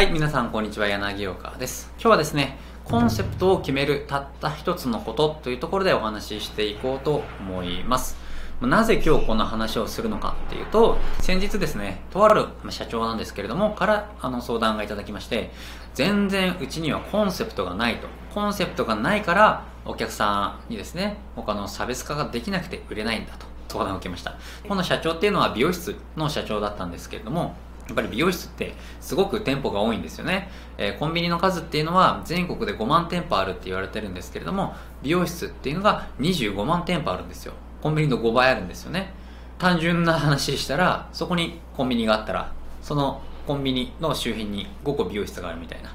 はい、皆さんこんにちは、柳岡です。今日はですね、コンセプトを決めるたった一つのことというところでお話ししていこうと思います。なぜ今日こんな話をするのかっていうと、先日ですね、とある社長なんですけれども、からあの相談がいただきまして、全然うちにはコンセプトがないと。コンセプトがないから、お客さんにですね、他の差別化ができなくて売れないんだと相談を受けました。この社長っていうのは美容室の社長だったんですけれども、やっぱり美容室ってすごく店舗が多いんですよね、えーコンビニの数っていうのは全国で5万店舗あるって言われてるんですけれども美容室っていうのが25万店舗あるんですよ。コンビニの5倍あるんですよね。単純な話したらそこにコンビニがあったらそのコンビニの周辺に5個美容室があるみたいな。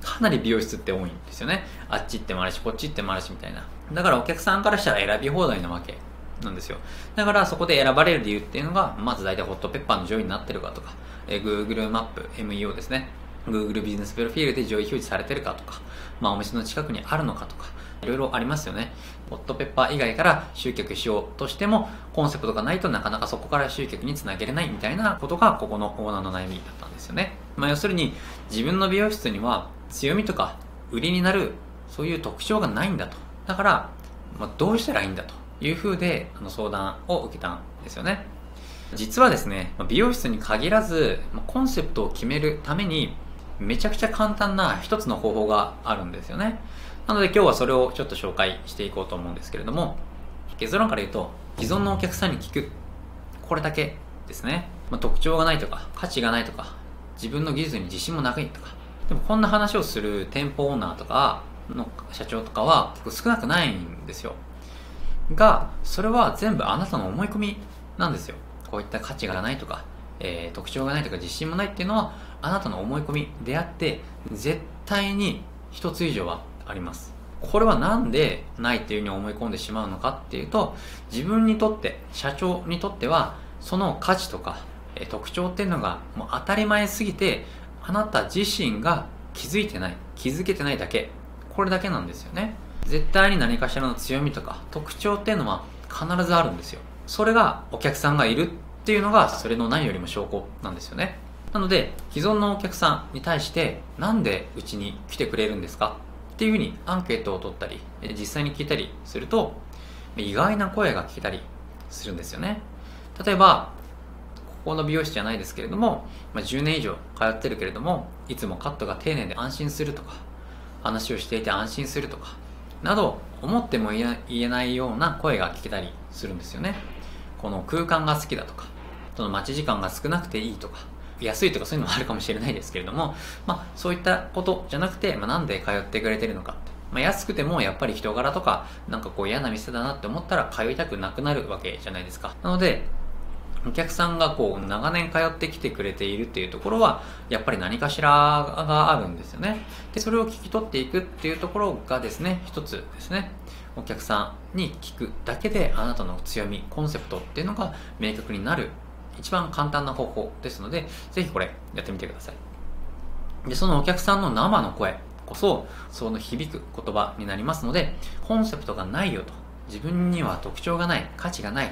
かなり美容室って多いんですよね。あっち行ってもあるしこっち行ってもあるしみたいな。だからお客さんからしたら選び放題なわけなんですよ。だからそこで選ばれる理由っていうのがまず大体ホットペッパーの上位になってるかとか、えー Google マップ MEO ですね。Google ビジネスプロフィールで上位表示されてるかとか、まあ、お店の近くにあるのかとかいろいろありますよね。ホットペッパー以外から集客しようとしてもコンセプトがないとなかなかそこから集客につなげれないみたいなことがここのオーナーの悩みだったんですよね、まあ、要するに自分の美容室には強みとか売りになるそういう特徴がないんだと。だから、まあ、どうしたらいいんだというふうであの相談を受けたんですよね。実はですね美容室に限らずコンセプトを決めるためにめちゃくちゃ簡単な一つの方法があるんですよね。なので今日はそれをちょっと紹介していこうと思うんですけれども結論から言うと既存のお客さんに聞く。これだけですね、まあ、特徴がないとか価値がないとか自分の技術に自信もないとか。でもこんな話をする店舗オーナーとかの社長とかは結構少なくないんですよ。がそれは全部あなたの思い込みなんですよ。こういった価値がないとか、えー特徴がないとか自信もないっていうのはあなたの思い込みであって絶対に一つ以上はあります。これはなんでないっていうふうに思い込んでしまうのかっていうと自分にとって社長にとってはその価値とか、えー特徴っていうのがもう当たり前すぎてあなた自身が気づいてない気づけてないだけ。これだけなんですよね。絶対に何かしらの強みとか特徴っていうのは必ずあるんですよ。それがお客さんがいるっていうのがそれの何よりも証拠なんですよね。なので既存のお客さんに対してなんでうちに来てくれるんですか？っていうふうにアンケートを取ったり実際に聞いたりすると意外な声が聞けたりするんですよね。例えばここの美容師じゃないですけれども、まあ、10年以上通ってるけれどもいつもカットが丁寧で安心するとか話をしていて安心するとかなど思っても言えないような声が聞けたりするんですよね。この空間が好きだとかその待ち時間が少なくていいとか安いとかそういうのもあるかもしれないですけれども、まあ、そういったことじゃなくて、まあ、なんで通ってくれてるのかって、まあ、安くてもやっぱり人柄とかなんかこう嫌な店だなって思ったら通いたくなくなるわけじゃないですか。なのでお客さんがこう長年通ってきてくれているっていうところはやっぱり何かしらがあるんですよね。でそれを聞き取っていくっていうところがですね一つですね。お客さんに聞くだけであなたの強みコンセプトっていうのが明確になる一番簡単な方法ですのでぜひこれやってみてください。でそのお客さんの生の声こそその響く言葉になりますのでコンセプトがないよと自分には特徴がない価値がない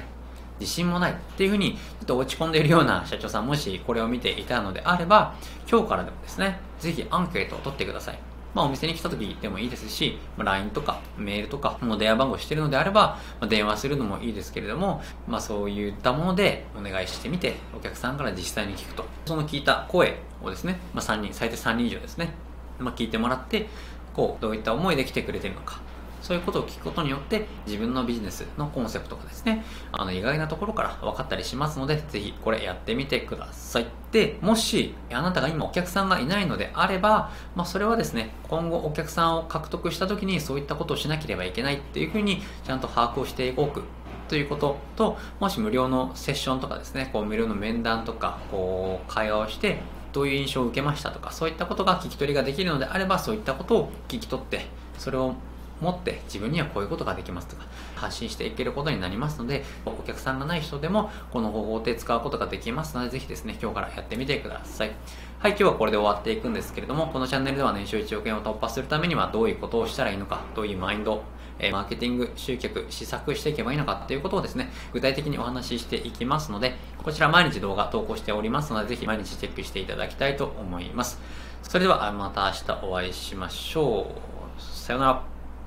自信もないっていうふうにちょっと落ち込んでいるような社長さんもしこれを見ていたのであれば今日からでもですねぜひアンケートを取ってくださいまあ、お店に来た時でもいいですし、ま LINE とかメールとか、もう電話番号してるのであれば、ま電話するのもいいですけれども、まあ、そういったものでお願いしてみて、お客さんから実際に聞くと。その聞いた声をですね、まあ、3人、最低3人以上ですね、まあ、聞いてもらって、こう、どういった思いで来てくれてるのか、そういうことを聞くことによって自分のビジネスのコンセプトがですね、あの意外なところから分かったりしますので、ぜひこれやってみてください。で、もしあなたが今お客さんがいないのであれば、まあそれはですね、今後お客さんを獲得した時にそういったことをしなければいけないっていうふうにちゃんと把握をしておくということと、もし無料のセッションとかですね、こう無料の面談とか、こう会話をして、どういう印象を受けましたとか、そういったことが聞き取りができるのであれば、そういったことを聞き取って、それを持って自分にはこういうことができますとか発信していけることになりますのでお客さんがない人でもこの方法で使うことができますのでぜひですね今日からやってみてくださいはい今日はこれで終わっていくんですけれどもこのチャンネルでは年収1億円を突破するためにはどういうことをしたらいいのかどういうマインドえマーケティング、集客、施策していけばいいのかっていうことをですね、具体的にお話ししていきますので、こちら毎日動画投稿しておりますので、ぜひ毎日チェックしていただきたいと思います。それではまた明日お会いしましょう。さようなら。